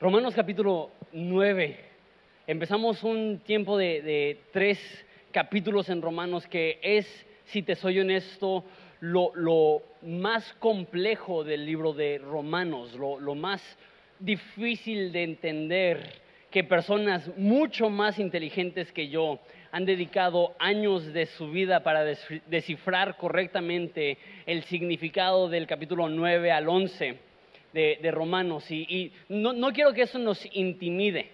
Romanos capítulo 9. Empezamos un tiempo de, tres capítulos en Romanos que es, si te soy honesto, lo, más complejo del libro de Romanos, lo, lo más difícil de entender que personas mucho más inteligentes que yo han dedicado años de su vida para des- descifrar correctamente el significado del capítulo 9 al 11 de, Romanos. Y, y no, no quiero que eso nos intimide,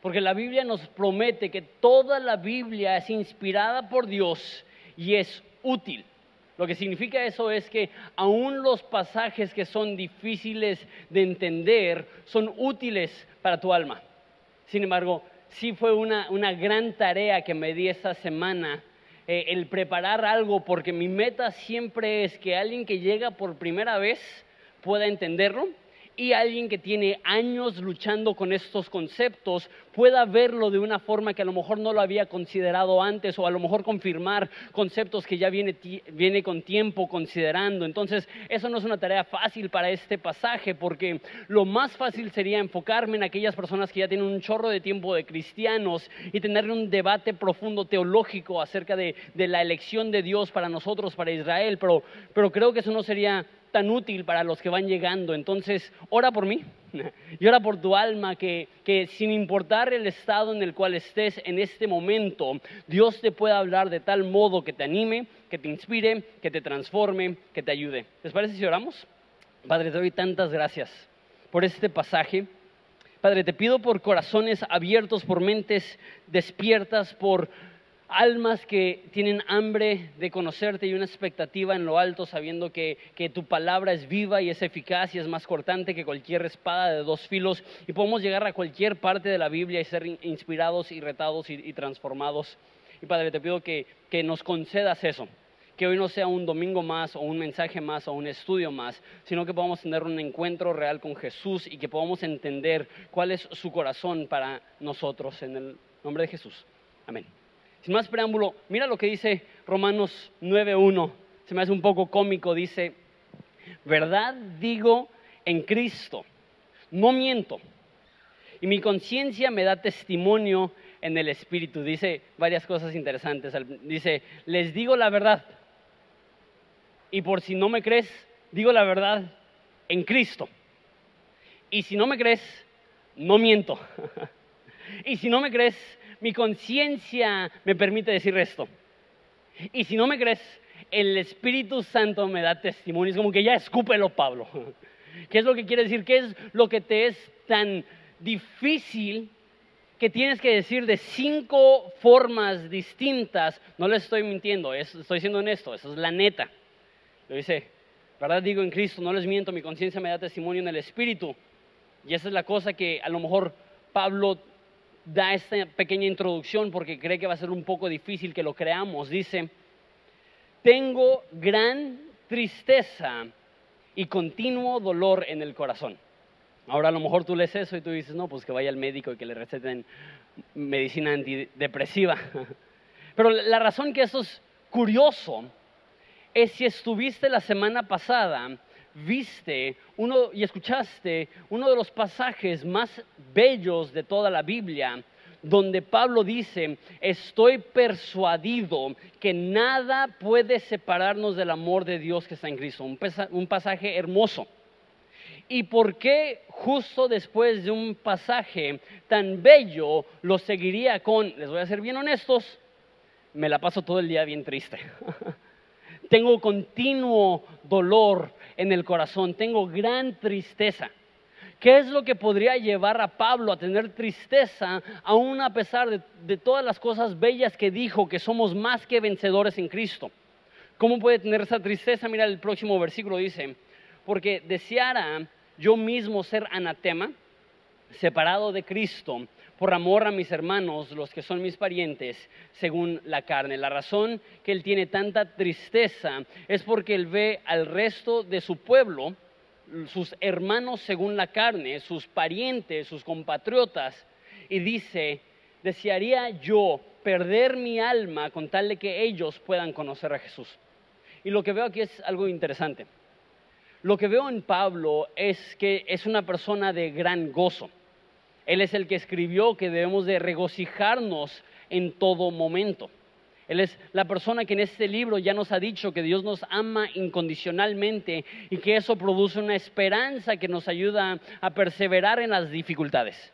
porque la Biblia nos promete que toda la Biblia es inspirada por Dios y es útil. Lo que significa eso es que aún los pasajes que son difíciles de entender son útiles para tu alma. Sin embargo, sí fue una, una gran tarea que me di esta semana eh, el preparar algo, porque mi meta siempre es que alguien que llega por primera vez pueda entenderlo y alguien que tiene años luchando con estos conceptos pueda verlo de una forma que a lo mejor no lo había considerado antes o a lo mejor confirmar conceptos que ya viene, viene con tiempo considerando. Entonces, eso no es una tarea fácil para este pasaje porque lo más fácil sería enfocarme en aquellas personas que ya tienen un chorro de tiempo de cristianos y tener un debate profundo teológico acerca de, de la elección de Dios para nosotros, para Israel, pero, pero creo que eso no sería tan útil para los que van llegando. Entonces, ora por mí y ora por tu alma, que, que sin importar el estado en el cual estés en este momento, Dios te pueda hablar de tal modo que te anime, que te inspire, que te transforme, que te ayude. ¿Les parece si oramos? Padre, te doy tantas gracias por este pasaje. Padre, te pido por corazones abiertos, por mentes despiertas, por almas que tienen hambre de conocerte y una expectativa en lo alto, sabiendo que, tu palabra es viva y es eficaz y es más cortante que cualquier espada de dos filos y podemos llegar a cualquier parte de la Biblia y ser in- inspirados y retados y, transformados. Y Padre, te pido que nos concedas eso, que hoy no sea un domingo más o un mensaje más o un estudio más, sino que podamos tener un encuentro real con Jesús y que podamos entender cuál es su corazón para nosotros en el nombre de Jesús. Amén. Sin más preámbulo, mira lo que dice Romanos 9.1. Se me hace un poco cómico. Dice, verdad digo en Cristo, no miento. Y mi conciencia me da testimonio en el Espíritu. Dice varias cosas interesantes. Dice, les digo la verdad. Y por si no me crees, digo la verdad en Cristo. Y si no me crees, no miento. y si no me crees, mi conciencia me permite decir esto. Y si no me crees, el Espíritu Santo me da testimonio. Es como que ya escúpelo, Pablo. ¿Qué es lo que quiere decir? ¿Qué es lo que te es tan difícil que tienes que decir de cinco formas distintas? No les estoy mintiendo, es- estoy siendo honesto, eso es la neta. Lo dice, verdad digo en Cristo, no les miento, mi conciencia me da testimonio en el Espíritu. Y esa es la cosa que a lo mejor Pablo da esta pequeña introducción porque cree que va a ser un poco difícil que lo creamos. Dice, tengo gran tristeza y continuo dolor en el corazón. Ahora a lo mejor tú lees eso y tú dices, no, pues que vaya al médico y que le receten medicina antidepresiva. Pero la razón que eso es curioso es si estuviste la semana pasada, viste uno y escuchaste uno de los pasajes más bellos de toda la Biblia, donde Pablo dice, estoy persuadido que nada puede separarnos del amor de Dios que está en Cristo. Un, un pasaje hermoso. ¿Y por qué justo después de un pasaje tan bello lo seguiría con, les voy a ser bien honestos, me la paso todo el día bien triste? tengo continuo dolor en el corazón, tengo gran tristeza. ¿Qué es lo que podría llevar a Pablo a tener tristeza, aún a pesar de, todas las cosas bellas que dijo, que somos más que vencedores en Cristo? ¿Cómo puede tener esa tristeza? Mira el próximo versículo dice, porque deseara yo mismo ser anatema, separado de Cristo, por amor a mis hermanos, los que son mis parientes, según la carne. La razón que él tiene tanta tristeza es porque él ve al resto de su pueblo, sus hermanos según la carne, sus parientes, sus compatriotas, y dice, desearía yo perder mi alma con tal de que ellos puedan conocer a Jesús. Y lo que veo aquí es algo interesante. Lo que veo en Pablo es que es una persona de gran gozo. Él es el que escribió que debemos de regocijarnos en todo momento. Él es la persona que en este libro ya nos ha dicho que Dios nos ama incondicionalmente y que eso produce una esperanza que nos ayuda a perseverar en las dificultades.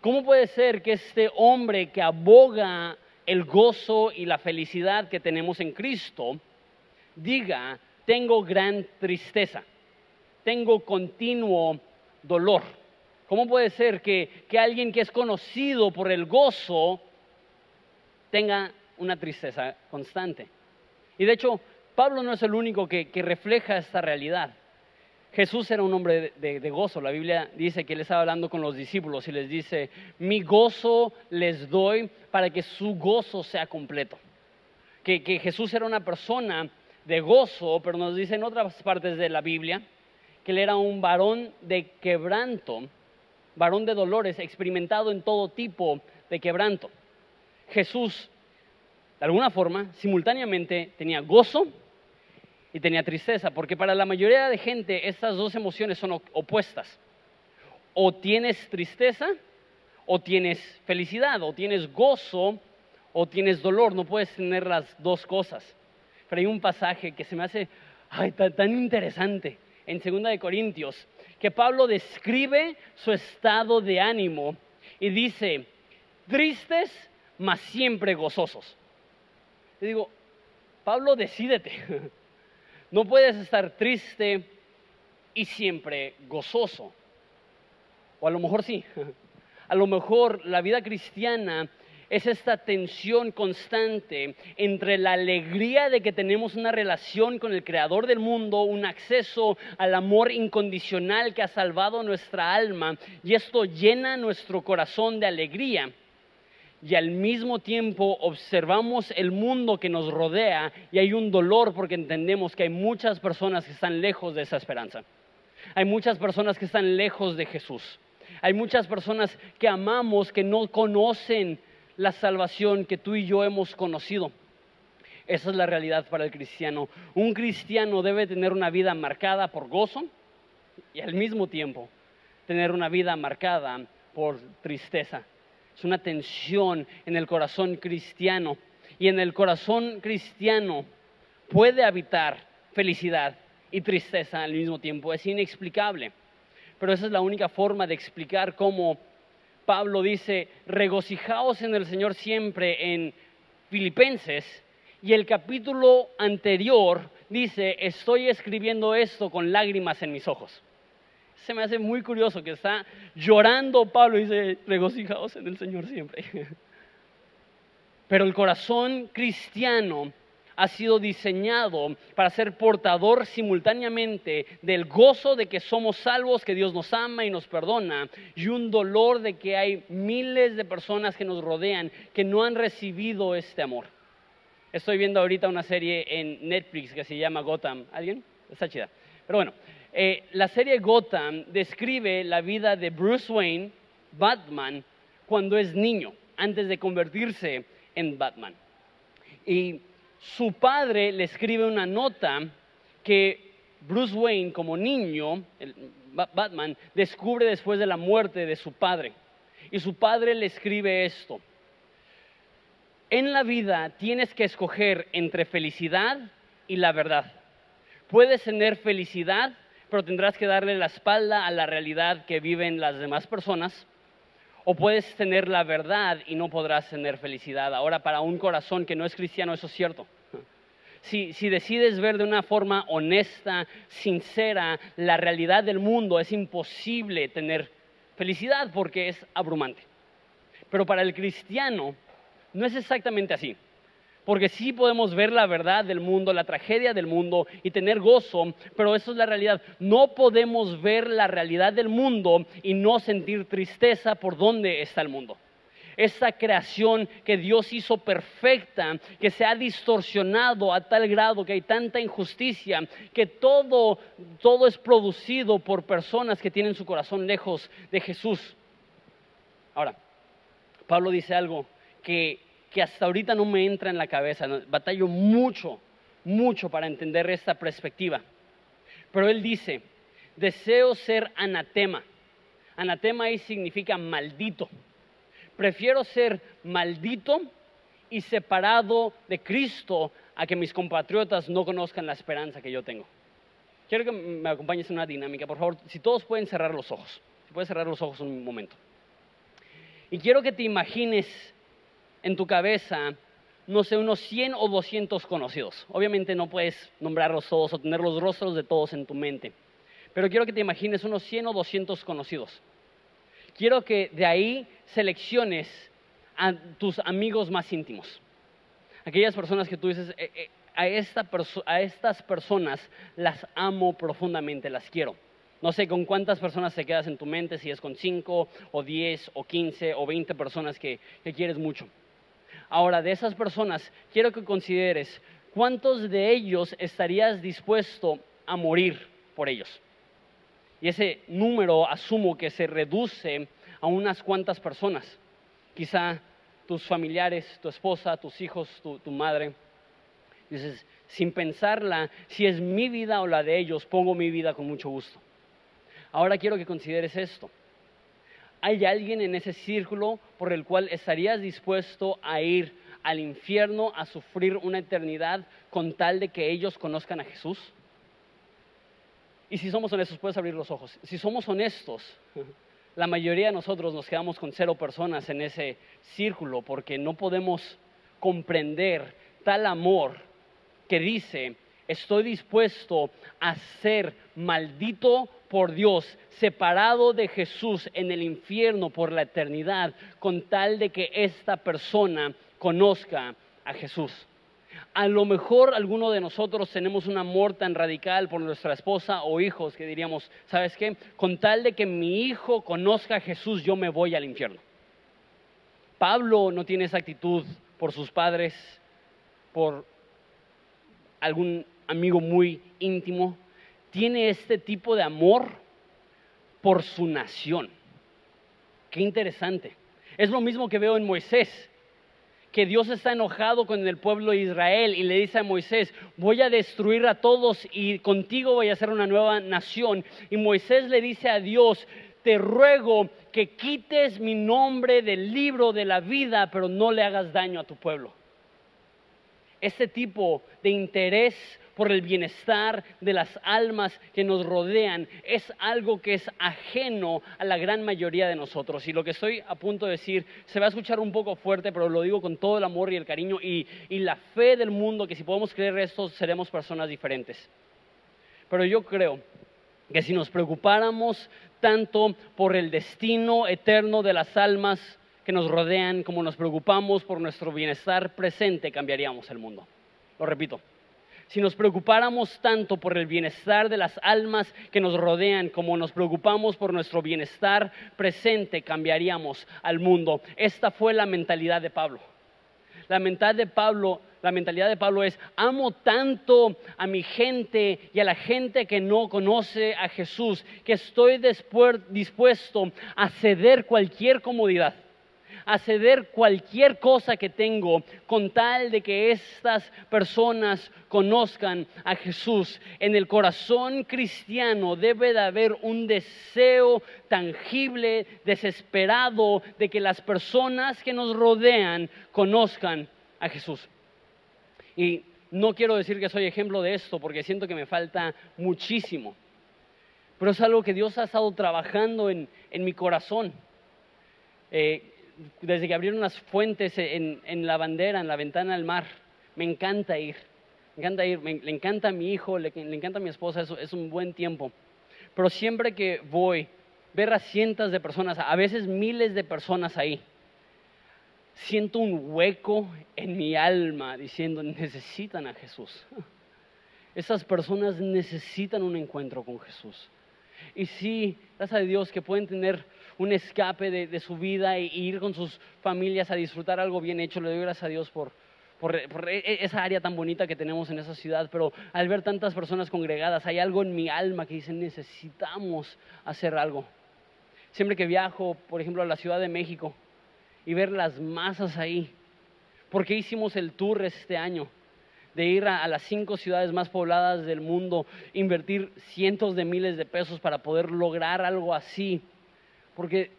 ¿Cómo puede ser que este hombre que aboga el gozo y la felicidad que tenemos en Cristo diga, tengo gran tristeza, tengo continuo dolor? ¿Cómo puede ser que, alguien que es conocido por el gozo tenga una tristeza constante? Y de hecho, Pablo no es el único que, refleja esta realidad. Jesús era un hombre de, gozo. La Biblia dice que él estaba hablando con los discípulos y les dice, mi gozo les doy para que su gozo sea completo. Que, que Jesús era una persona de gozo, pero nos dice en otras partes de la Biblia que él era un varón de quebranto varón de dolores, experimentado en todo tipo de quebranto. Jesús, de alguna forma, simultáneamente tenía gozo y tenía tristeza, porque para la mayoría de gente estas dos emociones son opuestas. O tienes tristeza o tienes felicidad, o tienes gozo o tienes dolor, no puedes tener las dos cosas. Pero hay un pasaje que se me hace tan, tan interesante en 2 de Corintios que Pablo describe su estado de ánimo y dice, tristes, mas siempre gozosos. Y digo, Pablo, decídete. No puedes estar triste y siempre gozoso. O a lo mejor sí. A lo mejor la vida cristiana es esta tensión constante entre la alegría de que tenemos una relación con el Creador del mundo, un acceso al amor incondicional que ha salvado nuestra alma, y esto llena nuestro corazón de alegría. Y al mismo tiempo observamos el mundo que nos rodea y hay un dolor porque entendemos que hay muchas personas que están lejos de esa esperanza. Hay muchas personas que están lejos de Jesús. Hay muchas personas que amamos que no conocen la salvación que tú y yo hemos conocido. Esa es la realidad para el cristiano. Un cristiano debe tener una vida marcada por gozo y al mismo tiempo tener una vida marcada por tristeza. Es una tensión en el corazón cristiano y en el corazón cristiano puede habitar felicidad y tristeza al mismo tiempo. Es inexplicable, pero esa es la única forma de explicar cómo Pablo dice, regocijaos en el Señor siempre en Filipenses, y el capítulo anterior dice, estoy escribiendo esto con lágrimas en mis ojos. Se me hace muy curioso que está llorando Pablo y dice, regocijaos en el Señor siempre. Pero el corazón cristiano ha sido diseñado para ser portador simultáneamente del gozo de que somos salvos, que Dios nos ama y nos perdona, y un dolor de que hay miles de personas que nos rodean que no han recibido este amor. Estoy viendo ahorita una serie en Netflix que se llama Gotham. ¿Alguien? Está chida. Pero bueno, eh, la serie Gotham describe la vida de Bruce Wayne, Batman, cuando es niño, antes de convertirse en Batman. Y su padre le escribe una nota que Bruce Wayne como niño, Batman, descubre después de la muerte de su padre. Y su padre le escribe esto. En la vida tienes que escoger entre felicidad y la verdad. Puedes tener felicidad, pero tendrás que darle la espalda a la realidad que viven las demás personas o puedes tener la verdad y no podrás tener felicidad. Ahora, para un corazón que no es cristiano, eso es cierto. Si, decides ver de una forma honesta, sincera, la realidad del mundo, es imposible tener felicidad porque es abrumante. Pero para el cristiano no es exactamente así porque sí podemos ver la verdad del mundo, la tragedia del mundo y tener gozo, pero eso es la realidad. No podemos ver la realidad del mundo y no sentir tristeza por dónde está el mundo. Esa creación que Dios hizo perfecta, que se ha distorsionado a tal grado que hay tanta injusticia, que todo, todo es producido por personas que tienen su corazón lejos de Jesús. Ahora, Pablo dice algo que que hasta ahorita no me entra en la cabeza. Batallo mucho, mucho para entender esta perspectiva. Pero él dice, deseo ser anatema Anatema ahí significa maldito. Prefiero ser maldito y separado de Cristo a que mis compatriotas no conozcan la esperanza que yo tengo. Quiero que me acompañes en una dinámica, por favor, si todos pueden cerrar los ojos, si puedes cerrar los ojos un momento. Y quiero que te imagines en tu cabeza, no sé, unos 100 o 200 conocidos. Obviamente no puedes nombrarlos todos o tener los rostros de todos en tu mente, pero quiero que te imagines unos 100 o 200 conocidos. Quiero que de ahí selecciones a tus amigos más íntimos. Aquellas personas que tú dices, eh, eh, a, estas personas las amo profundamente, las quiero. No sé con cuántas personas te quedas en tu mente, si es con 5 o 10 o 15 o 20 personas que, que quieres mucho. Ahora, de esas personas, quiero que consideres cuántos de ellos estarías dispuesto a morir por ellos. Y ese número asumo que se reduce a unas cuantas personas. Quizá tus familiares, tu esposa, tus hijos, tu, madre. Dices, sin pensarla, si es mi vida o la de ellos, pongo mi vida con mucho gusto. Ahora quiero que consideres esto. ¿Hay alguien en ese círculo por el cual estarías dispuesto a ir al infierno a sufrir una eternidad con tal de que ellos conozcan a Jesús? Y si somos honestos, puedes abrir los ojos. Si somos honestos, la mayoría de nosotros nos quedamos con cero personas en ese círculo porque no podemos comprender tal amor que dice, estoy dispuesto a ser maldito por Dios, separado de Jesús en el infierno por la eternidad, con tal de que esta persona conozca a Jesús. A lo mejor alguno de nosotros tenemos un amor tan radical por nuestra esposa o hijos que diríamos, ¿sabes qué? Con tal de que mi hijo conozca a Jesús, yo me voy al infierno. Pablo no tiene esa actitud por sus padres, por algún amigo muy íntimo. Tiene este tipo de amor por su nación. Qué interesante. Es lo mismo que veo en Moisés que Dios está enojado con el pueblo de Israel y le dice a Moisés, voy a destruir a todos y contigo voy a hacer una nueva nación. Y Moisés le dice a Dios, te ruego que quites mi nombre del libro de la vida, pero no le hagas daño a tu pueblo. Este tipo de interés por el bienestar de las almas que nos rodean es algo que es ajeno a la gran mayoría de nosotros. Y lo que estoy a punto de decir se va a escuchar un poco fuerte, pero lo digo con todo el amor y el cariño y, la fe del mundo, que si podemos creer esto, seremos personas diferentes. Pero yo creo que si nos preocupáramos tanto por el destino eterno de las almas que nos rodean, como nos preocupamos por nuestro bienestar presente, cambiaríamos el mundo. Lo repito, si nos preocupáramos tanto por el bienestar de las almas que nos rodean como nos preocupamos por nuestro bienestar presente, cambiaríamos al mundo. Esta fue la mentalidad de Pablo. La mentalidad de Pablo, la mentalidad de Pablo es amo tanto a mi gente y a la gente que no conoce a Jesús que estoy dispuesto a ceder cualquier comodidad a ceder cualquier cosa que tengo con tal de que estas personas conozcan a Jesús. En el corazón cristiano debe de haber un deseo tangible, desesperado de que las personas que nos rodean conozcan a Jesús. Y no quiero decir que soy ejemplo de esto porque siento que me falta muchísimo. Pero es algo que Dios ha estado trabajando en, mi corazón. Eh, desde que abrieron las fuentes en, la bandera, en la ventana del mar, me encanta ir. Me encanta ir, le encanta a mi hijo, le, encanta a mi esposa, es un buen tiempo. Pero siempre que voy, ver a cientos de personas, a veces miles de personas ahí, siento un hueco en mi alma diciendo, necesitan a Jesús. Esas personas necesitan un encuentro con Jesús. Y sí, gracias a Dios que pueden tener un escape de, su vida e, ir con sus familias a disfrutar algo bien hecho. Le doy gracias a Dios por, e, e, esa área tan bonita que tenemos en esa ciudad, pero al ver tantas personas congregadas, hay algo en mi alma que dice, necesitamos hacer algo. Siempre que viajo, por ejemplo, a la Ciudad de México y ver las masas ahí, ¿por qué hicimos el tour este año? de ir a, las cinco ciudades más pobladas del mundo, invertir cientos de miles de pesos para poder lograr algo así porque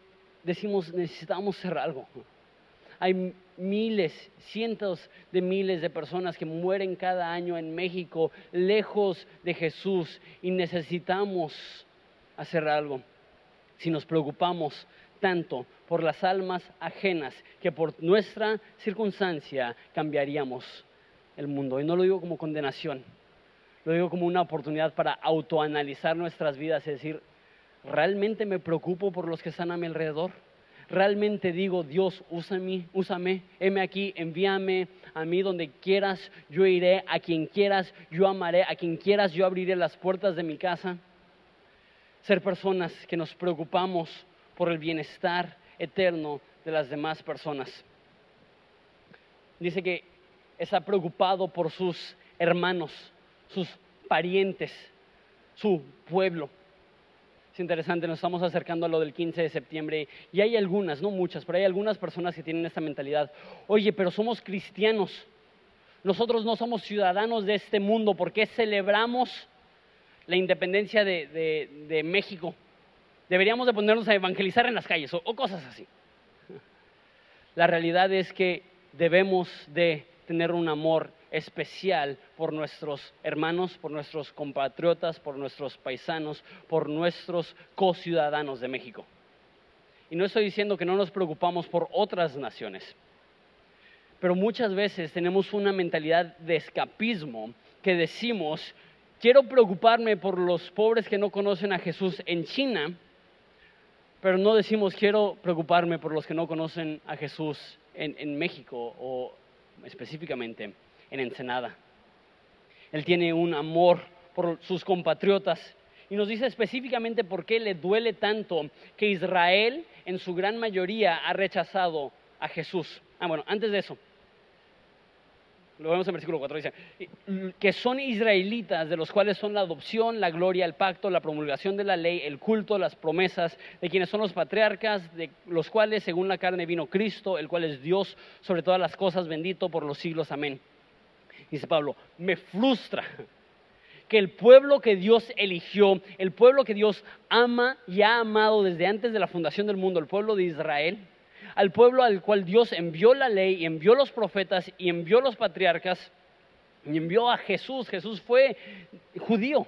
decimos necesitamos hacer algo. Hay miles, cientos de miles de personas que mueren cada año en México lejos de Jesús y necesitamos hacer algo. Si nos preocupamos tanto por las almas ajenas que por nuestra circunstancia cambiaríamos el mundo. Y no lo digo como condenación, lo digo como una oportunidad para autoanalizar nuestras vidas y decir, ¿realmente me preocupo por los que están a mi alrededor? realmente digo, Dios, úsame, úsame, heme aquí, envíame a mí donde quieras, yo iré, a quien quieras, yo amaré, a quien quieras, yo abriré las puertas de mi casa. Ser personas que nos preocupamos por el bienestar eterno de las demás personas. Dice que está preocupado por sus hermanos, sus parientes, su pueblo interesante, nos estamos acercando a lo del 15 de septiembre y hay algunas, no muchas, pero hay algunas personas que tienen esta mentalidad. Oye, pero somos cristianos, nosotros no somos ciudadanos de este mundo, ¿por qué celebramos la independencia de, México? Deberíamos de ponernos a evangelizar en las calles o cosas así. La realidad es que debemos de tener un amor especial por nuestros hermanos, por nuestros compatriotas, por nuestros paisanos, por nuestros co-ciudadanos de México. Y no estoy diciendo que no nos preocupamos por otras naciones, pero muchas veces tenemos una mentalidad de escapismo que decimos, quiero preocuparme por los pobres que no conocen a Jesús en China, pero no decimos quiero preocuparme por los que no conocen a Jesús en, en México o específicamente en Ensenada. Él tiene un amor por sus compatriotas y nos dice específicamente por qué le duele tanto que Israel en su gran mayoría ha rechazado a Jesús. Ah, bueno, antes de eso, lo vemos en versículo 4, dice, que son israelitas, de los cuales son la adopción, la gloria, el pacto, la promulgación de la ley, el culto, las promesas, de quienes son los patriarcas, de los cuales según la carne vino Cristo, el cual es Dios sobre todas las cosas, bendito por los siglos. Amén dice Pablo, me frustra que el pueblo que Dios eligió, el pueblo que Dios ama y ha amado desde antes de la fundación del mundo, el pueblo de Israel, al pueblo al cual Dios envió la ley y envió los profetas y envió los patriarcas y envió a Jesús. Jesús fue judío.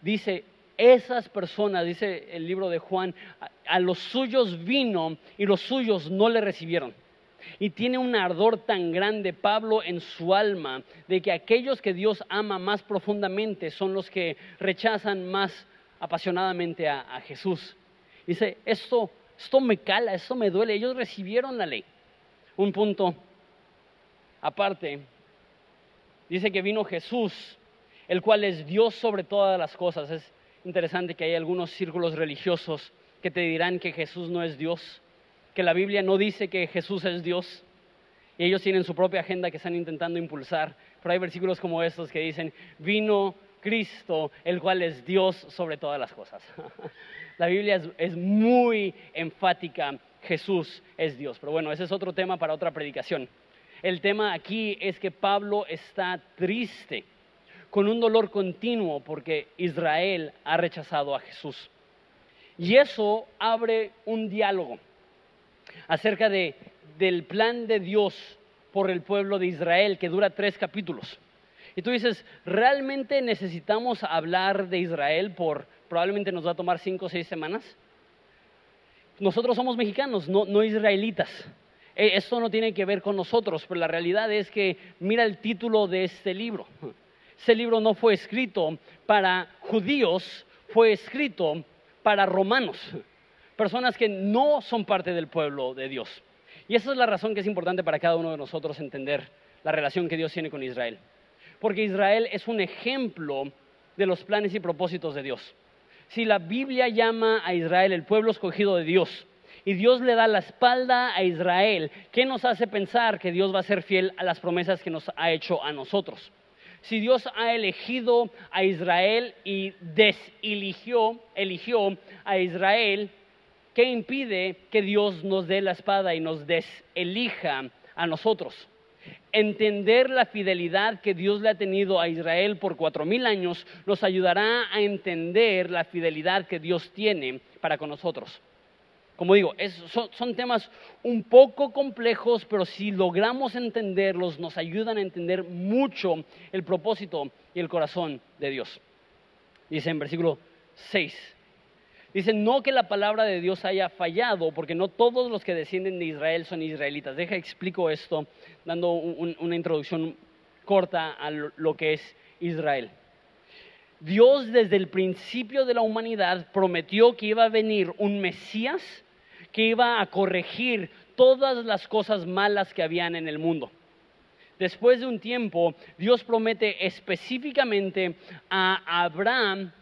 Dice, esas personas, dice el libro de Juan, a los suyos vino y los suyos no le recibieron. Y tiene un ardor tan grande Pablo en su alma de que aquellos que Dios ama más profundamente son los que rechazan más apasionadamente a, Jesús. Dice, esto, esto me cala, esto me duele. Ellos recibieron la ley. Un punto aparte, dice que vino Jesús, el cual es Dios sobre todas las cosas. Es interesante que hay algunos círculos religiosos que te dirán que Jesús no es Dios que la Biblia no dice que Jesús es Dios. Y ellos tienen su propia agenda que están intentando impulsar. Pero hay versículos como estos que dicen, vino Cristo, el cual es Dios sobre todas las cosas. la Biblia es, muy enfática, Jesús es Dios. Pero bueno, ese es otro tema para otra predicación. El tema aquí es que Pablo está triste, con un dolor continuo, porque Israel ha rechazado a Jesús. Y eso abre un diálogo acerca de, del plan de Dios por el pueblo de Israel, que dura tres capítulos. Y tú dices, ¿realmente necesitamos hablar de Israel por, probablemente nos va a tomar cinco o seis semanas? Nosotros somos mexicanos, no, no israelitas. E, esto no tiene que ver con nosotros, pero la realidad es que mira el título de este libro. Este libro no fue escrito para judíos, fue escrito para romanos personas que no son parte del pueblo de Dios. Y esa es la razón que es importante para cada uno de nosotros entender la relación que Dios tiene con Israel. Porque Israel es un ejemplo de los planes y propósitos de Dios. Si la Biblia llama a Israel el pueblo escogido de Dios y Dios le da la espalda a Israel, ¿qué nos hace pensar que Dios va a ser fiel a las promesas que nos ha hecho a nosotros? Si Dios ha elegido a Israel y deseligió, eligió a Israel ¿Qué impide que Dios nos dé la espada y nos deselija a nosotros? Entender la fidelidad que Dios le ha tenido a Israel por cuatro mil años nos ayudará a entender la fidelidad que Dios tiene para con nosotros. Como digo, son, son, temas un poco complejos, pero si logramos entenderlos, nos ayudan a entender mucho el propósito y el corazón de Dios. Dice en versículo 6. Dice, no que la palabra de Dios haya fallado, porque no todos los que descienden de Israel son israelitas. Deja, explico esto dando una introducción corta a lo que es Israel. Dios desde el principio de la humanidad prometió que iba a venir un Mesías que iba a corregir todas las cosas malas que habían en el mundo. Después de un tiempo, Dios promete específicamente a Abraham,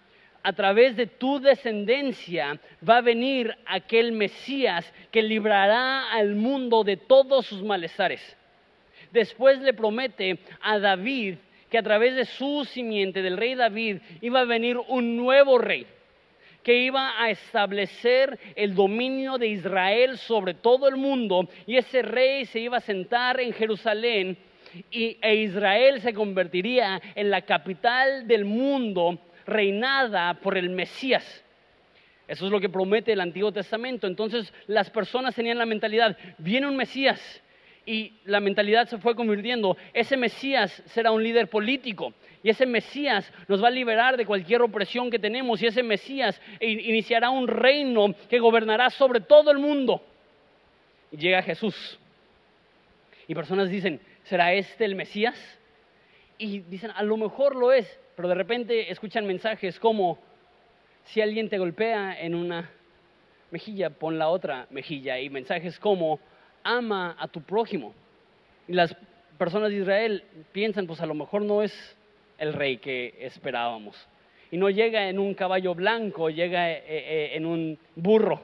a través de tu descendencia va a venir aquel Mesías que librará al mundo de todos sus malestares. Después le promete a David que a través de su simiente, del rey David, iba a venir un nuevo rey que iba a establecer el dominio de Israel sobre todo el mundo y ese rey se iba a sentar en Jerusalén y, e Israel se convertiría en la capital del mundo reinada por el Mesías. Eso es lo que promete el Antiguo Testamento. Entonces las personas tenían la mentalidad, viene un Mesías y la mentalidad se fue convirtiendo, ese Mesías será un líder político y ese Mesías nos va a liberar de cualquier opresión que tenemos y ese Mesías iniciará un reino que gobernará sobre todo el mundo. Llega Jesús. Y personas dicen, ¿será este el Mesías? Y dicen, a lo mejor lo es, pero de repente escuchan mensajes como, si alguien te golpea en una mejilla, pon la otra mejilla. Y mensajes como, ama a tu prójimo. Y las personas de Israel piensan, pues a lo mejor no es el rey que esperábamos. Y no llega en un caballo blanco, llega eh, eh, en un burro.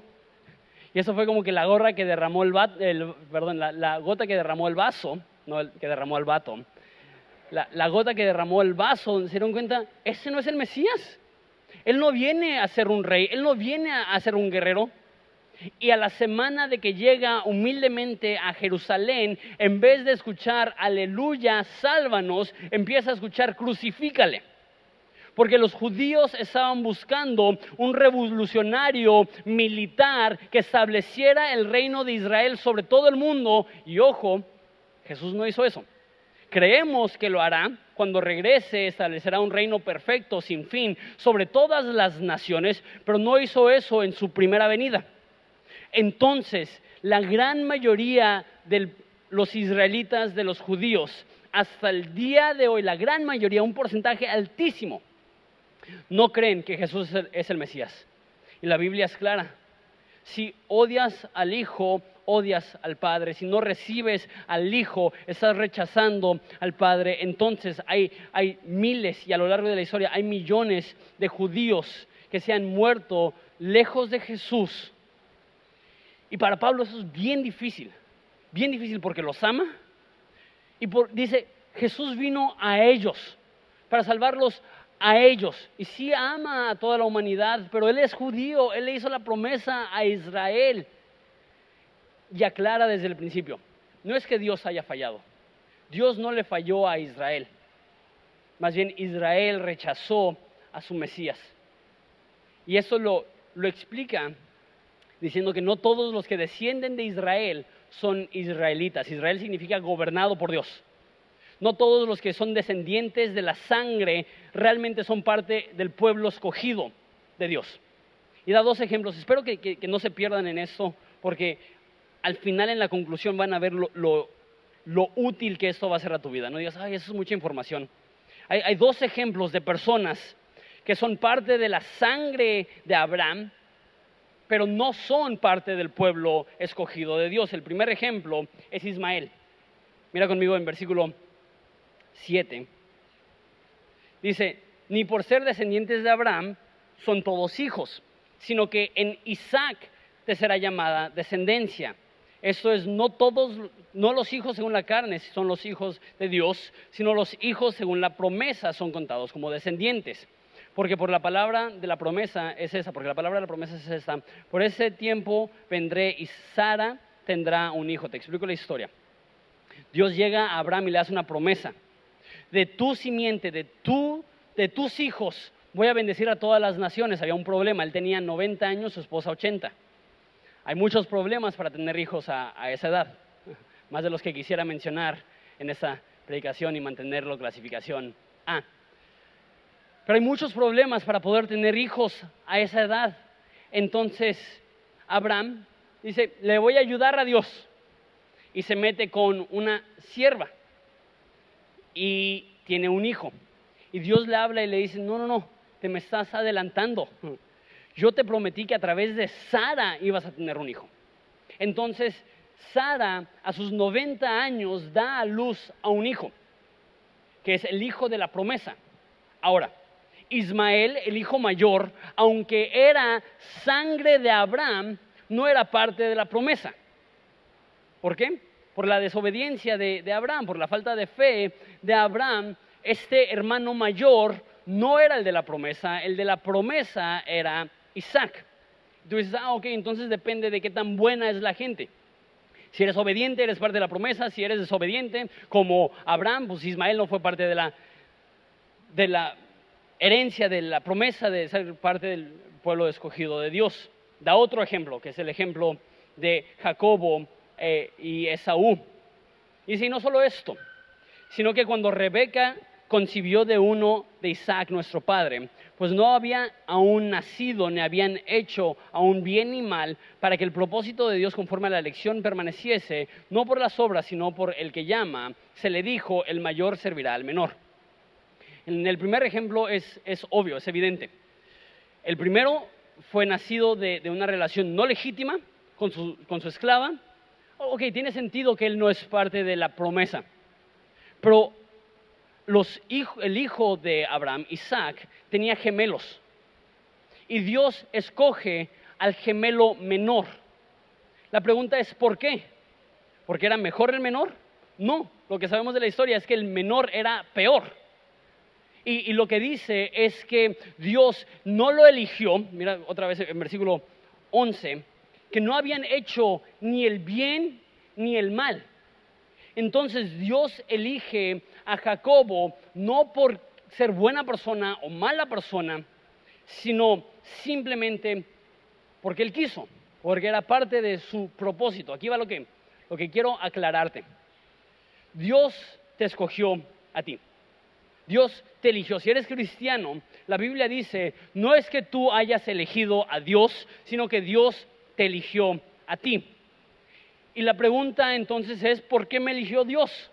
Y eso fue como que la gorra que derramó el, el perdón, la, gota que derramó el vaso, no el que derramó el vato, la, gota que derramó el vaso, se dieron cuenta, ese no es el Mesías. Él no viene a ser un rey, él no viene a ser un guerrero, y a la semana de que llega humildemente a Jerusalén, en vez de escuchar aleluya, sálvanos, empieza a escuchar crucifícale. Porque los judíos estaban buscando un revolucionario militar que estableciera el reino de Israel sobre todo el mundo. Y ojo, Jesús no hizo eso. Creemos que lo hará cuando regrese, establecerá un reino perfecto, sin fin, sobre todas las naciones, pero no hizo eso en su primera venida. Entonces, la gran mayoría de los israelitas, de los judíos, hasta el día de hoy, la gran mayoría, un porcentaje altísimo, no creen que Jesús es el Mesías. Y la Biblia es clara. Si odias al Hijo, odias al Padre. Si no recibes al Hijo, estás rechazando al Padre. Entonces hay, hay miles y a lo largo de la historia hay millones de judíos que se han muerto lejos de Jesús y para Pablo eso es bien difícil, bien difícil porque los ama. Y dice, Jesús vino a ellos para salvarlos a ellos. Y sí ama a toda la humanidad, pero Él es judío, Él le hizo la promesa a Israel. Y aclara desde el principio, no es que Dios haya fallado, Dios no le falló a Israel. Más bien Israel rechazó a su Mesías. Y eso lo, lo explica diciendo que no todos los que descienden de Israel son israelitas. Israel significa gobernado por Dios. No todos los que son descendientes de la sangre realmente son parte del pueblo escogido de Dios. Y da dos ejemplos. Espero que, no se pierdan en esto, porque al final en la conclusión van a ver lo, útil que esto va a ser a tu vida. No digas, ay, eso es mucha información. hay dos ejemplos de personas que son parte de la sangre de Abraham, pero no son parte del pueblo escogido de Dios. El primer ejemplo es Ismael. Mira conmigo en versículo 7. Dice, ni por ser descendientes de Abraham son todos hijos, sino que en Isaac te será llamada descendencia. Esto es, no todos, no los hijos según la carne son los hijos de Dios, sino los hijos según la promesa son contados como descendientes. Porque por la palabra de la promesa es esa, porque la palabra de la promesa es esta. Por ese tiempo vendré y Sara tendrá un hijo. Te explico la historia. Dios llega a Abraham y le hace una promesa. De tu simiente, de, tu, de tus hijos, voy a bendecir a todas las naciones. Había un problema, él tenía 90 años, su esposa 80. Hay muchos problemas para tener hijos a, esa edad, más de los que quisiera mencionar en esta predicación y mantenerlo clasificación A. Pero hay muchos problemas para poder tener hijos a esa edad. Entonces, Abraham dice, le voy a ayudar a Dios. Y se mete con una sierva. Y tiene un hijo. Y Dios le habla y le dice, no, no, no, te me estás adelantando. Yo te prometí que a través de Sara ibas a tener un hijo. Entonces, Sara a sus 90 años da a luz a un hijo, que es el hijo de la promesa. Ahora, Ismael, el hijo mayor, aunque era sangre de Abraham, no era parte de la promesa. ¿Por qué? Por la desobediencia de, Abraham, por la falta de fe de Abraham, este hermano mayor no era el de la promesa, el de la promesa era Isaac. Tú dices, ah, ok, entonces depende de qué tan buena es la gente. Si eres obediente, eres parte de la promesa. Si eres desobediente, como Abraham, pues Ismael no fue parte de la, de la herencia de la promesa de ser parte del pueblo escogido de Dios. Da otro ejemplo, que es el ejemplo de Jacobo eh, y Esaú. Y si no solo esto, sino que cuando Rebeca concibió de uno de Isaac, nuestro padre, pues no había aún nacido ni habían hecho aún bien ni mal para que el propósito de Dios conforme a la elección permaneciese, no por las obras, sino por el que llama, se le dijo, el mayor servirá al menor. En el primer ejemplo es, obvio, es evidente. El primero fue nacido de, una relación no legítima con su, esclava. Ok, tiene sentido que él no es parte de la promesa. Pero el hijo de Abraham, Isaac, tenía gemelos. Y Dios escoge al gemelo menor. La pregunta es, ¿por qué? ¿Porque era mejor el menor? No, lo que sabemos de la historia es que el menor era peor. Y, lo que dice es que Dios no lo eligió, mira otra vez en versículo 11, que no habían hecho ni el bien ni el mal. Entonces Dios elige a Jacobo no por ser buena persona o mala persona, sino simplemente porque él quiso, porque era parte de su propósito. Aquí va lo que, lo que quiero aclararte. Dios te escogió a ti. Dios te eligió. Si eres cristiano, la Biblia dice, no es que tú hayas elegido a Dios, sino que Dios te eligió a ti. Y la pregunta entonces es, ¿por qué me eligió Dios?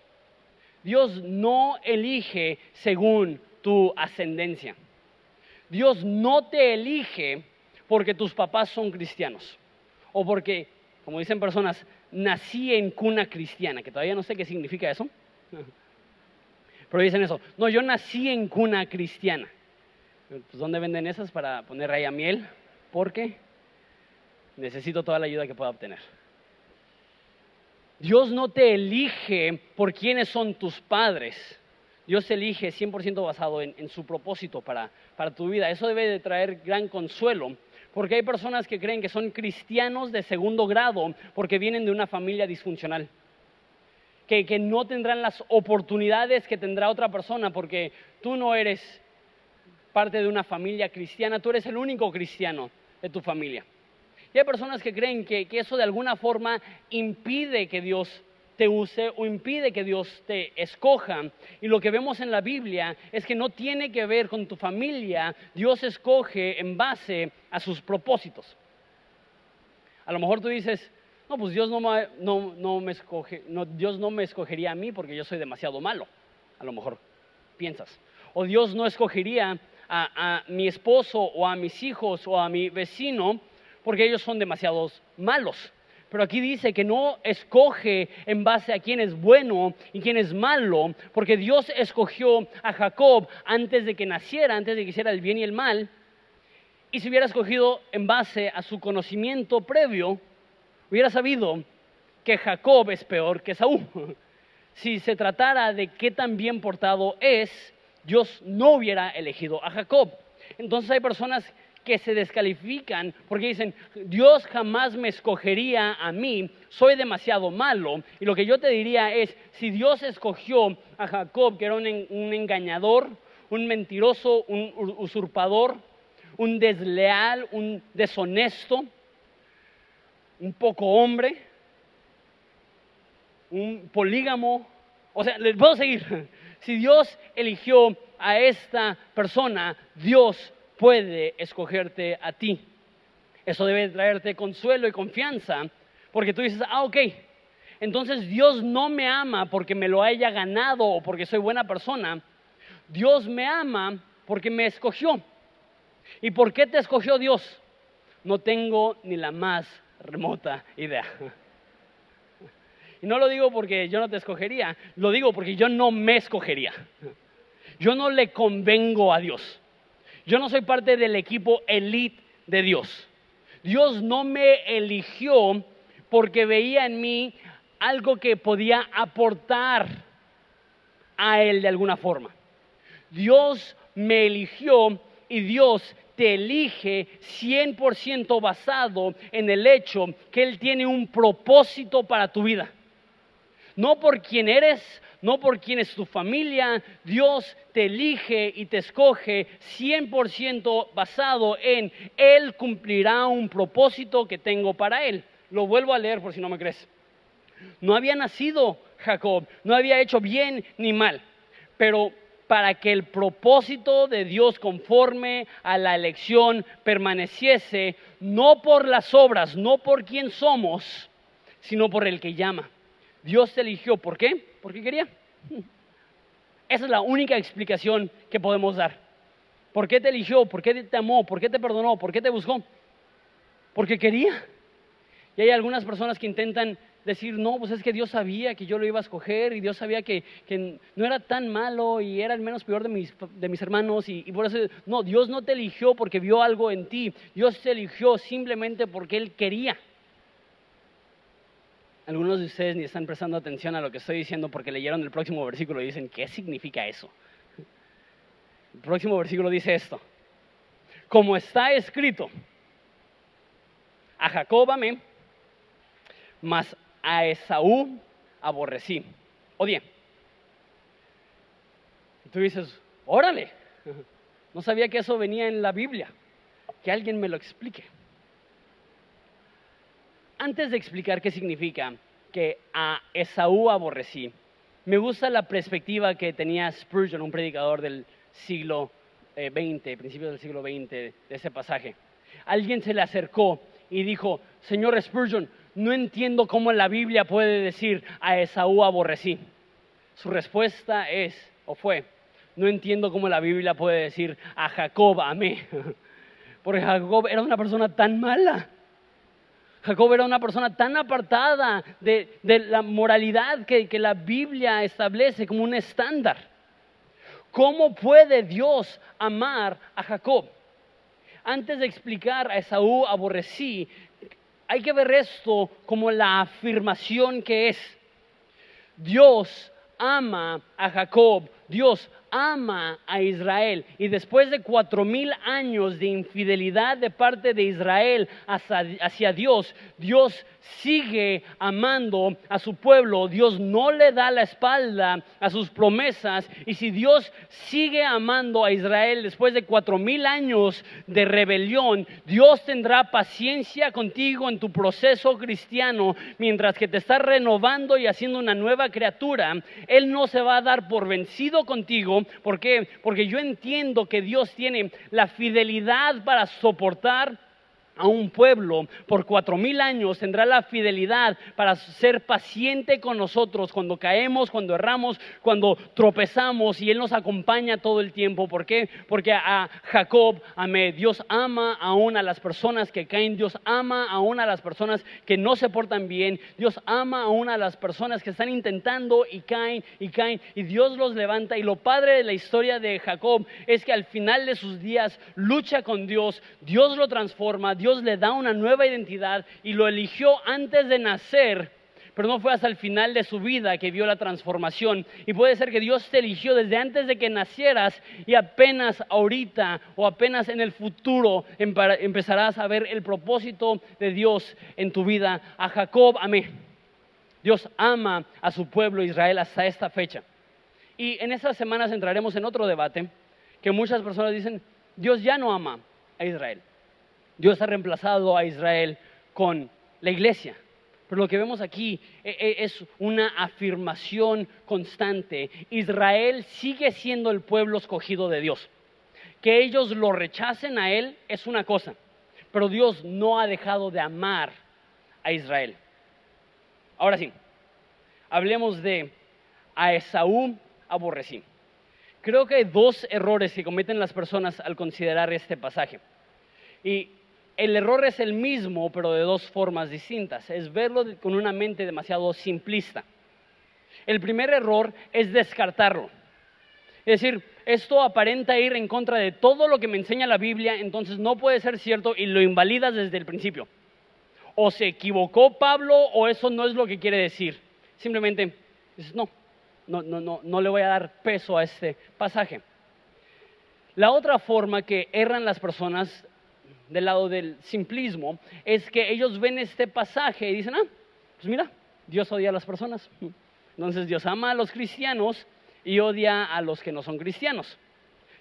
Dios no elige según tu ascendencia. Dios no te elige porque tus papás son cristianos o porque, como dicen personas, nací en cuna cristiana, que todavía no sé qué significa eso. Pero dicen eso, no, yo nací en cuna cristiana. Pues, ¿Dónde venden esas para poner ahí a miel? Porque necesito toda la ayuda que pueda obtener. Dios no te elige por quiénes son tus padres. Dios elige 100% basado en, su propósito para, tu vida. Eso debe de traer gran consuelo, porque hay personas que creen que son cristianos de segundo grado porque vienen de una familia disfuncional que, no tendrán las oportunidades que tendrá otra persona porque tú no eres parte de una familia cristiana, tú eres el único cristiano de tu familia. Y hay personas que creen que, que, eso de alguna forma impide que Dios te use o impide que Dios te escoja. Y lo que vemos en la Biblia es que no tiene que ver con tu familia, Dios escoge en base a sus propósitos. A lo mejor tú dices, no, pues Dios no me, no, me escoge, no, Dios no me escogería a mí porque yo soy demasiado malo, a lo mejor piensas. O Dios no escogería a, a mi esposo o a mis hijos o a mi vecino porque ellos son demasiados malos. Pero aquí dice que no escoge en base a quién es bueno y quién es malo, porque Dios escogió a Jacob antes de que naciera, antes de que hiciera el bien y el mal, y se hubiera escogido en base a su conocimiento previo, hubiera sabido que Jacob es peor que Saúl. Si se tratara de qué tan bien portado es, Dios no hubiera elegido a Jacob. Entonces hay personas que se descalifican porque dicen, Dios jamás me escogería a mí, soy demasiado malo. Y lo que yo te diría es, si Dios escogió a Jacob, que era un, un engañador, un mentiroso, un usurpador, un desleal, un deshonesto, un poco hombre, un polígamo, o sea, les puedo seguir. Si Dios eligió a esta persona, Dios puede escogerte a ti. Eso debe traerte consuelo y confianza, porque tú dices, ah, ok, entonces Dios no me ama porque me lo haya ganado o porque soy buena persona. Dios me ama porque me escogió. ¿Y por qué te escogió Dios? No tengo ni la más remota idea. Y no lo digo porque yo no te escogería, lo digo porque yo no me escogería. Yo no le convengo a Dios. Yo no soy parte del equipo elite de Dios. Dios no me eligió porque veía en mí algo que podía aportar a Él de alguna forma. Dios me eligió y Dios te elige 100% basado en el hecho que Él tiene un propósito para tu vida no por quién eres, no por quién es tu familia. Dios te elige y te escoge 100% basado en Él cumplirá un propósito que tengo para Él. Lo vuelvo a leer por si no me crees. No había nacido Jacob, no había hecho bien ni mal, pero para que el propósito de Dios conforme a la elección permaneciese, no por las obras, no por quién somos, sino por el que llama. Dios te eligió. ¿Por qué? Porque quería. Esa es la única explicación que podemos dar. ¿Por qué te eligió? ¿Por qué te amó? ¿Por qué te perdonó? ¿Por qué te buscó? Porque quería. Y hay algunas personas que intentan decir, no, pues es que Dios sabía que yo lo iba a escoger y Dios sabía que, no era tan malo y era el menos peor de mis, de mis hermanos y, y, por eso, no, Dios no te eligió porque vio algo en ti, Dios te eligió simplemente porque Él quería. Algunos de ustedes ni están prestando atención a lo que estoy diciendo porque leyeron el próximo versículo y dicen, ¿qué significa eso? El próximo versículo dice esto. Como está escrito, a Jacob amé, mas a Esaú aborrecí. Odie. tú dices, órale, no sabía que eso venía en la Biblia, que alguien me lo explique antes de explicar qué significa que a Esaú aborrecí, me gusta la perspectiva que tenía Spurgeon, un predicador del siglo XX, eh, principios del siglo XX, de ese pasaje. Alguien se le acercó y dijo, Señor Spurgeon, no entiendo cómo la Biblia puede decir a Esaú aborrecí. Su respuesta es, o fue, no entiendo cómo la Biblia puede decir a Jacob amé. Porque Jacob era una persona tan mala. Jacob era una persona tan apartada de, la moralidad que, que la Biblia establece como un estándar. ¿Cómo puede Dios amar a Jacob? Antes de explicar a Esaú aborrecí, hay que ver esto como la afirmación que es. Dios ama a Jacob, Dios ama a Israel. Y después de cuatro mil años de infidelidad de parte de Israel hacia, Dios, Dios sigue amando a su pueblo. Dios no le da la espalda a sus promesas. Y si Dios sigue amando a Israel después de cuatro mil años de rebelión, Dios tendrá paciencia contigo en tu proceso cristiano mientras que te está renovando y haciendo una nueva criatura. Él no se va a dar por vencido contigo ¿Por qué? Porque yo entiendo que Dios tiene la fidelidad para soportar a un pueblo por cuatro mil años tendrá la fidelidad para ser paciente con nosotros cuando caemos, cuando erramos, cuando tropezamos y Él nos acompaña todo el tiempo. ¿Por qué? Porque a Jacob amé. Dios ama aún a las personas que caen, Dios ama aún a las personas que no se portan bien, Dios ama aún a las personas que están intentando y caen y caen y Dios los levanta. Y lo padre de la historia de Jacob es que al final de sus días lucha con Dios, Dios lo transforma, le da una nueva identidad y lo eligió antes de nacer pero no fue hasta el final de su vida que vio la transformación. Y puede ser que Dios te eligió desde antes de que nacieras y apenas ahorita o apenas en el futuro empezarás a ver el propósito de Dios en tu vida. A Jacob amé. Dios ama a su pueblo Israel hasta esta fecha. Y en estas semanas entraremos en otro debate que muchas personas dicen, Dios ya no ama a Israel. Dios ha reemplazado a Israel con la iglesia. Pero lo que vemos aquí e, e, es una afirmación constante. Israel sigue siendo el pueblo escogido de Dios. Que ellos lo rechacen a Él es una cosa, pero Dios no ha dejado de amar a Israel. Ahora sí, hablemos de a Esaú aborrecí. Creo que hay dos errores que cometen las personas al considerar este pasaje. Y el error es el mismo, pero de dos formas distintas. Es verlo con una mente demasiado simplista. El primer error es descartarlo. Es decir, esto aparenta ir en contra de todo lo que me enseña la Biblia, entonces no puede ser cierto y lo invalidas desde el principio. O se equivocó Pablo o eso no es lo que quiere decir. Simplemente dices, no, no, no, no, no le voy a dar peso a este pasaje. La otra forma que erran las personas del lado del simplismo, es que ellos ven este pasaje y dicen, ah, pues mira, Dios odia a las personas. Entonces Dios ama a los cristianos y odia a los que no son cristianos.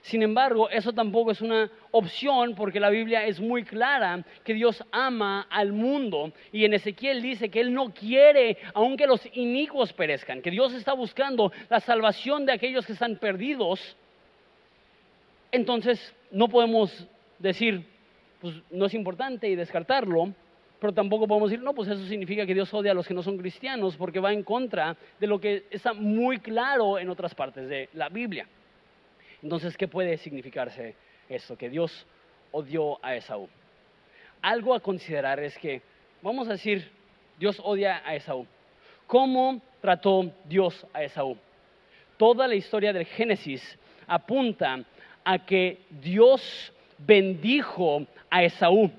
Sin embargo, eso tampoco es una opción porque la Biblia es muy clara que Dios ama al mundo y en Ezequiel dice que Él no quiere aunque los inicuos perezcan, que Dios está buscando la salvación de aquellos que están perdidos. Entonces, no podemos decir, pues no es importante y descartarlo, pero tampoco podemos decir, no, pues eso significa que Dios odia a los que no son cristianos, porque va en contra de lo que está muy claro en otras partes de la Biblia. Entonces, ¿qué puede significarse esto? Que Dios odió a Esaú. Algo a considerar es que, vamos a decir, Dios odia a Esaú. ¿Cómo trató Dios a Esaú? Toda la historia del Génesis apunta a que Dios bendijo a Esaú,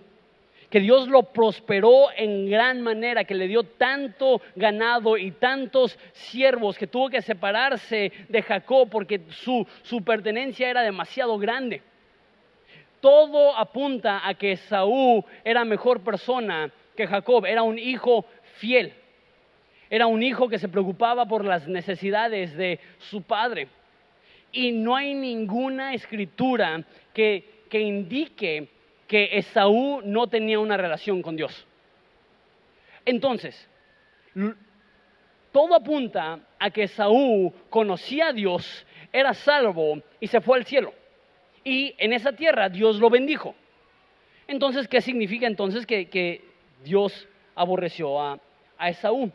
que Dios lo prosperó en gran manera, que le dio tanto ganado y tantos siervos que tuvo que separarse de Jacob porque su, su pertenencia era demasiado grande. Todo apunta a que Esaú era mejor persona que Jacob, era un hijo fiel, era un hijo que se preocupaba por las necesidades de su padre. Y no hay ninguna escritura que que indique que Esaú no tenía una relación con Dios. Entonces, todo apunta a que Esaú conocía a Dios, era salvo y se fue al cielo. Y en esa tierra Dios lo bendijo. Entonces, ¿qué significa entonces que, Dios aborreció a, a Esaú?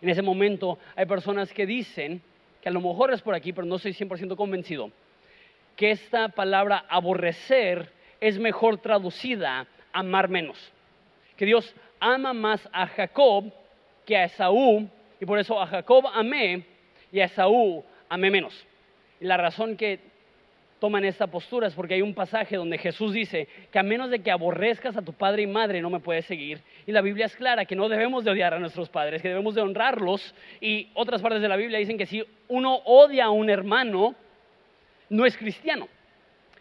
En ese momento hay personas que dicen, que a lo mejor es por aquí, pero no estoy 100% convencido, que esta palabra aborrecer es mejor traducida amar menos. Que Dios ama más a Jacob que a Esaú, y por eso a Jacob amé y a Esaú amé menos. Y la razón que toman esta postura es porque hay un pasaje donde Jesús dice que a menos de que aborrezcas a tu padre y madre no me puedes seguir. Y la Biblia es clara que no debemos de odiar a nuestros padres, que debemos de honrarlos. Y otras partes de la Biblia dicen que si uno odia a un hermano, no es cristiano.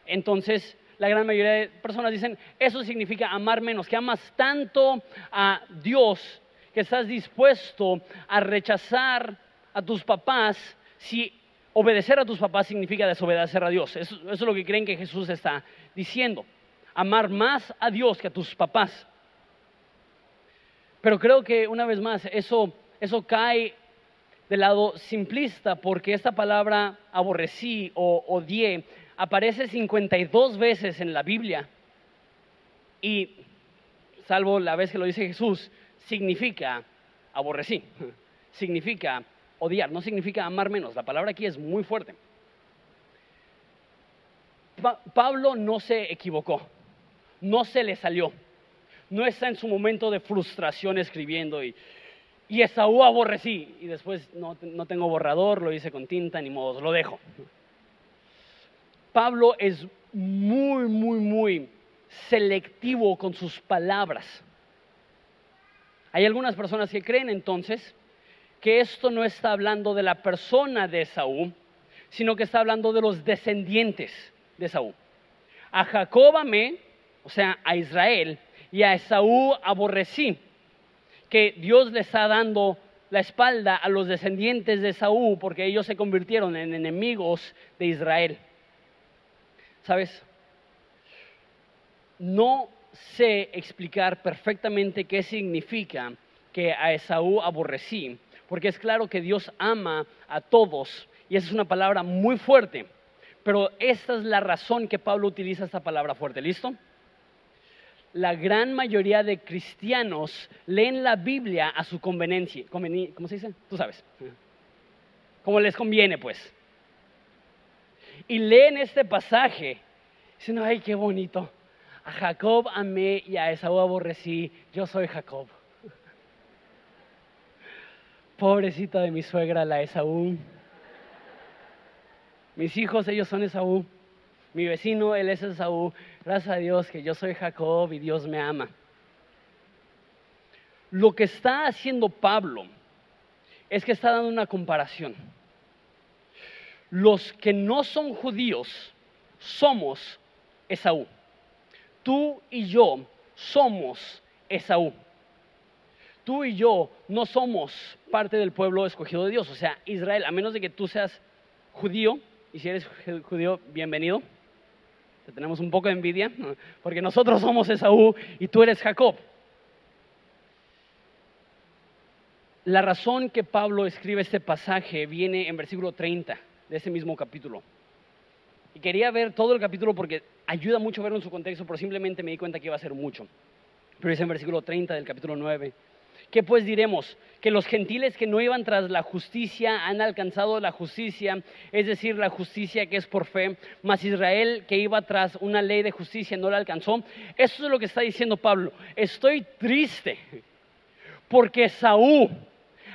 Entonces, la gran mayoría de personas dicen, eso significa amar menos, que amas tanto a Dios que estás dispuesto a rechazar a tus papás si obedecer a tus papás significa desobedecer a Dios. Eso, es lo que creen que Jesús está diciendo. Amar más a Dios que a tus papás. Pero creo que una vez más eso, eso cae del lado simplista, porque esta palabra aborrecí o odié aparece 52 veces en la Biblia y, salvo la vez que lo dice Jesús, significa aborrecí, significa odiar, no significa amar menos. La palabra aquí es muy fuerte. Pablo no se equivocó, no se le salió, no está en su momento de frustración escribiendo y y Esaú aborrecí. Y después no, tengo borrador, lo hice con tinta, ni modo, lo dejo. Pablo es muy, muy, muy selectivo con sus palabras. Hay algunas personas que creen entonces que esto no está hablando de la persona de Esaú, sino que está hablando de los descendientes de Esaú. A Jacob amé, o sea, a Israel, y a Esaú aborrecí, que Dios le está dando la espalda a los descendientes de Esaú porque ellos se convirtieron en enemigos de Israel. ¿Sabes? No sé explicar perfectamente qué significa que a Esaú aborrecí, porque es claro que Dios ama a todos y esa es una palabra muy fuerte, pero esta es la razón que Pablo utiliza esta palabra fuerte. ¿Listo? La gran mayoría de cristianos leen la Biblia a su conveniencia. ¿Cómo se dice? Tú sabes. Como les conviene, pues. Y leen este pasaje. Dicen, ay, qué bonito a Jacob amé y a Esaú aborrecí, yo soy Jacob. Pobrecita de mi suegra, la Esaú. Mis hijos, ellos son Esaú. Mi vecino, él es Esaú. Gracias a Dios que yo soy Jacob y Dios me ama. Lo que está haciendo Pablo es que está dando una comparación. Los que no son judíos somos Esaú tú y yo somos Esaú. Tú y yo no somos parte del pueblo escogido de Dios, o sea, Israel, a menos de que tú seas judío, y si eres judío, bienvenido. Te tenemos un poco de envidia, porque nosotros somos Esaú y tú eres Jacob. La razón que Pablo escribe este pasaje viene en versículo 30 de ese mismo capítulo. Y quería ver todo el capítulo porque ayuda mucho verlo en su contexto, pero simplemente me di cuenta que iba a ser mucho. Pero dice en versículo 30 del capítulo 9, ¿qué pues diremos? Que los gentiles que no iban tras la justicia han alcanzado la justicia, es decir, la justicia que es por fe, mas Israel que iba tras una ley de justicia no la alcanzó. Eso es lo que está diciendo Pablo. Estoy triste porque Saúl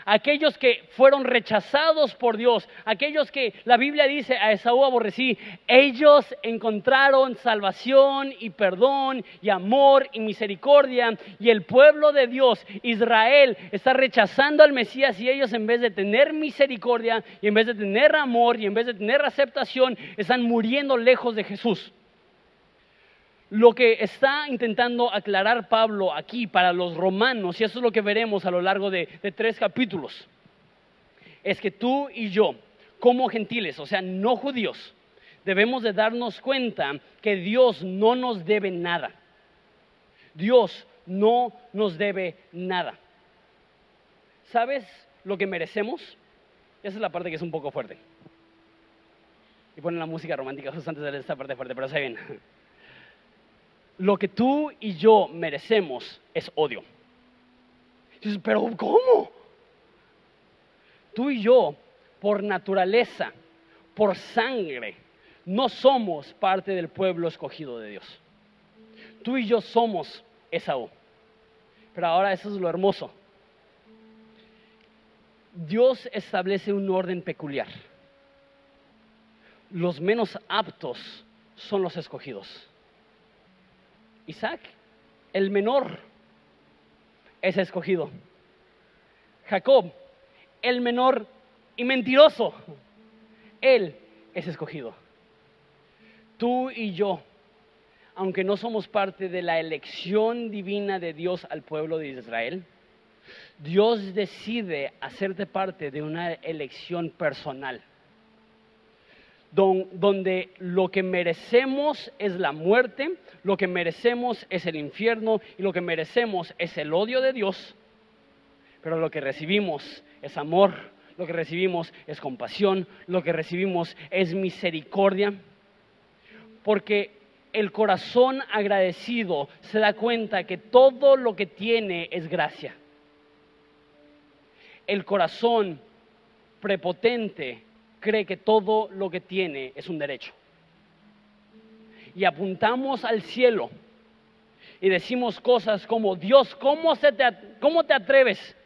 aquellos que fueron rechazados por Dios, aquellos que la Biblia dice a Esaú aborrecí, ellos encontraron salvación y perdón y amor y misericordia y el pueblo de Dios, Israel, está rechazando al Mesías y ellos en vez de tener misericordia y en vez de tener amor y en vez de tener aceptación, están muriendo lejos de Jesús. Lo que está intentando aclarar Pablo aquí para los romanos, y eso es lo que veremos a lo largo de, tres capítulos, es que tú y yo, como gentiles, o sea, no judíos, debemos de darnos cuenta que Dios no nos debe nada. Dios no nos debe nada. ¿Sabes lo que merecemos? Esa es la parte que es un poco fuerte. Y ponen la música romántica justo antes de esta parte fuerte, pero se bien lo que tú y yo merecemos es odio. Pero ¿cómo? Tú y yo, por naturaleza, por sangre, no somos parte del pueblo escogido de Dios. Tú y yo somos Esaú. Pero ahora eso es lo hermoso. Dios establece un orden peculiar. Los menos aptos son los escogidos. Isaac, el menor, es escogido. Jacob, el menor y mentiroso, él es escogido. Tú y yo, aunque no somos parte de la elección divina de Dios al pueblo de Israel, Dios decide hacerte parte de una elección personal donde lo que merecemos es la muerte, lo que merecemos es el infierno y lo que merecemos es el odio de Dios, pero lo que recibimos es amor, lo que recibimos es compasión, lo que recibimos es misericordia, porque el corazón agradecido se da cuenta que todo lo que tiene es gracia. El corazón prepotente cree que todo lo que tiene es un derecho. Y apuntamos al cielo y decimos cosas como, Dios, ¿cómo, se te, ¿cómo te atreves?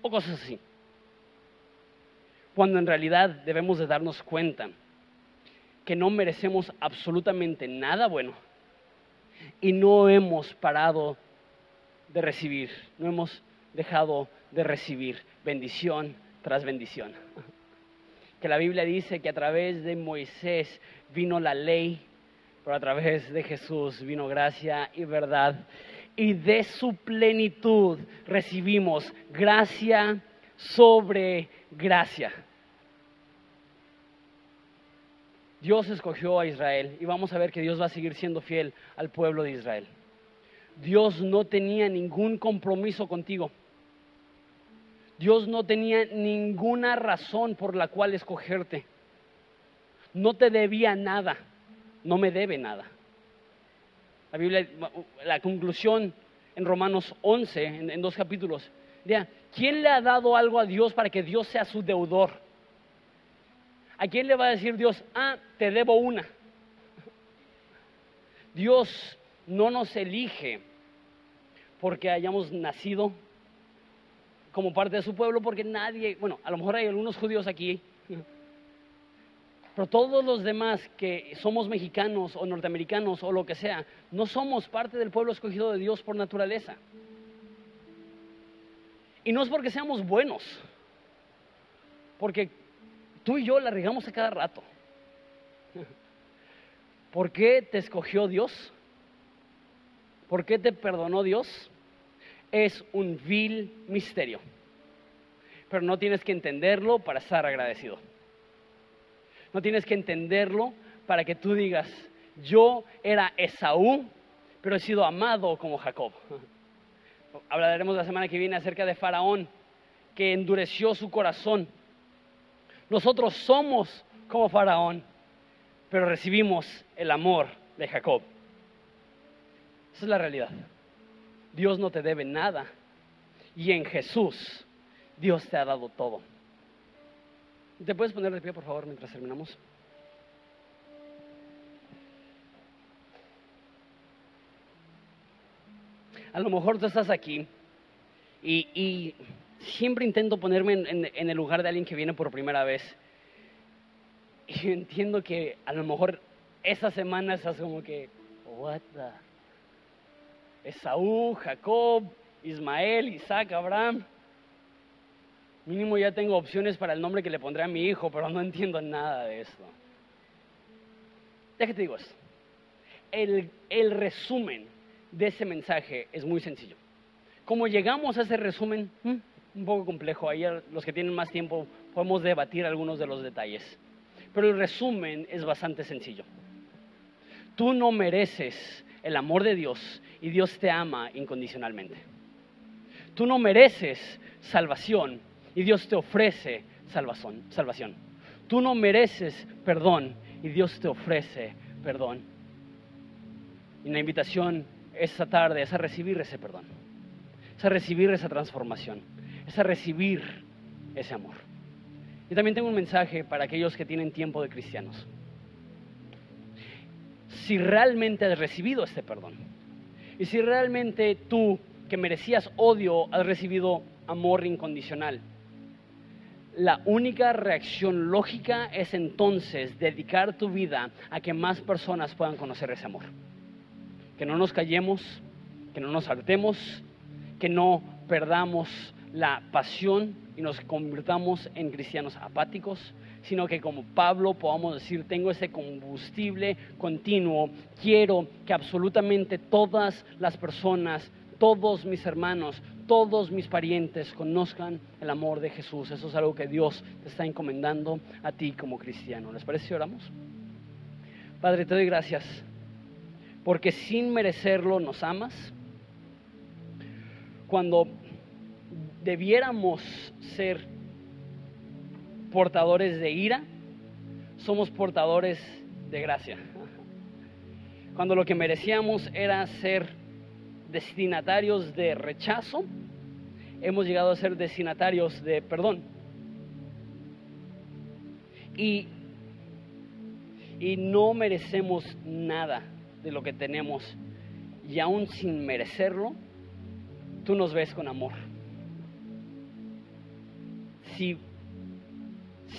O cosas así. Cuando en realidad debemos de darnos cuenta que no merecemos absolutamente nada bueno y no hemos parado de recibir, no hemos dejado de recibir bendición tras bendición. Que la Biblia dice que a través de Moisés vino la ley, pero a través de Jesús vino gracia y verdad. Y de su plenitud recibimos gracia sobre gracia. Dios escogió a Israel y vamos a ver que Dios va a seguir siendo fiel al pueblo de Israel. Dios no tenía ningún compromiso contigo. Dios no tenía ninguna razón por la cual escogerte. No te debía nada, no me debe nada. La Biblia, la conclusión en Romanos 11, en, dos capítulos, ¿quién le ha dado algo a Dios para que Dios sea su deudor? ¿A quién le va a decir Dios, ah, te debo una? Dios no nos elige porque hayamos nacido como parte de su pueblo, porque nadie, bueno, a lo mejor hay algunos judíos aquí, pero todos los demás que somos mexicanos o norteamericanos o lo que sea, no somos parte del pueblo escogido de Dios por naturaleza. Y no es porque seamos buenos, porque Tú y yo la regamos a cada rato. ¿Por qué te escogió Dios? ¿Por qué te perdonó Dios? Es un vil misterio. Pero no tienes que entenderlo para estar agradecido. No tienes que entenderlo para que tú digas, yo era Esaú, pero he sido amado como Jacob. Hablaremos la semana que viene acerca de Faraón, que endureció su corazón nosotros somos como Faraón, pero recibimos el amor de Jacob. Esa es la realidad. Dios no te debe nada y en Jesús Dios te ha dado todo. ¿Te puedes poner de pie, por favor, mientras terminamos? A lo mejor tú estás aquí y, siempre intento ponerme en, el lugar de alguien que viene por primera vez. Y entiendo que a lo mejor esa semana estás como que, what the? Esaú, Jacob, Ismael, Isaac, Abraham. Mínimo ya tengo opciones para el nombre que le pondré a mi hijo, pero no entiendo nada de esto. Déjate digo esto. El, el resumen de ese mensaje es muy sencillo. Como llegamos a ese resumen, mm, un poco complejo, ahí los que tienen más tiempo podemos debatir algunos de los detalles. Pero el resumen es bastante sencillo. Tú no mereces el amor de Dios y Dios te ama incondicionalmente. Tú no mereces salvación y Dios te ofrece salvación. salvación. Tú no mereces perdón y Dios te ofrece perdón. Y la invitación esta tarde es a recibir ese perdón es a recibir esa transformación, es a recibir ese amor. Y también tengo un mensaje para aquellos que tienen tiempo de cristianos. Si realmente has recibido este perdón, y si realmente tú, que merecías odio, has recibido amor incondicional, la única reacción lógica es entonces dedicar tu vida a que más personas puedan conocer ese amor. Que no nos callemos, que no nos hartemos, que no perdamos la pasión y nos convirtamos en cristianos apáticos, sino que como Pablo podamos decir, tengo ese combustible continuo, quiero que absolutamente todas las personas, todos mis hermanos, todos mis parientes conozcan el amor de Jesús. Eso es algo que Dios te está encomendando a ti como cristiano. ¿Les parece si oramos? Padre, te doy gracias porque sin merecerlo nos amas cuando debiéramos ser portadores de ira, somos portadores de gracia. Cuando lo que merecíamos era ser destinatarios de rechazo, hemos llegado a ser destinatarios de perdón. Y, y no merecemos nada de lo que tenemos, y aún sin merecerlo, tú nos ves con amor. Si,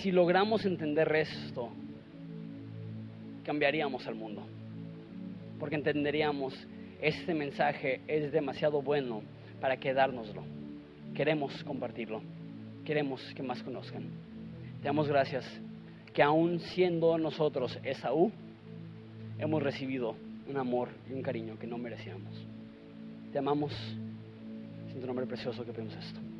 si logramos entender esto, cambiaríamos al mundo, porque entenderíamos, este mensaje es demasiado bueno para quedárnoslo. queremos compartirlo, queremos que más conozcan. Te damos gracias que aún siendo nosotros Esaú, hemos recibido un amor y un cariño que no merecíamos. Te amamos, en tu nombre precioso que pedimos esto.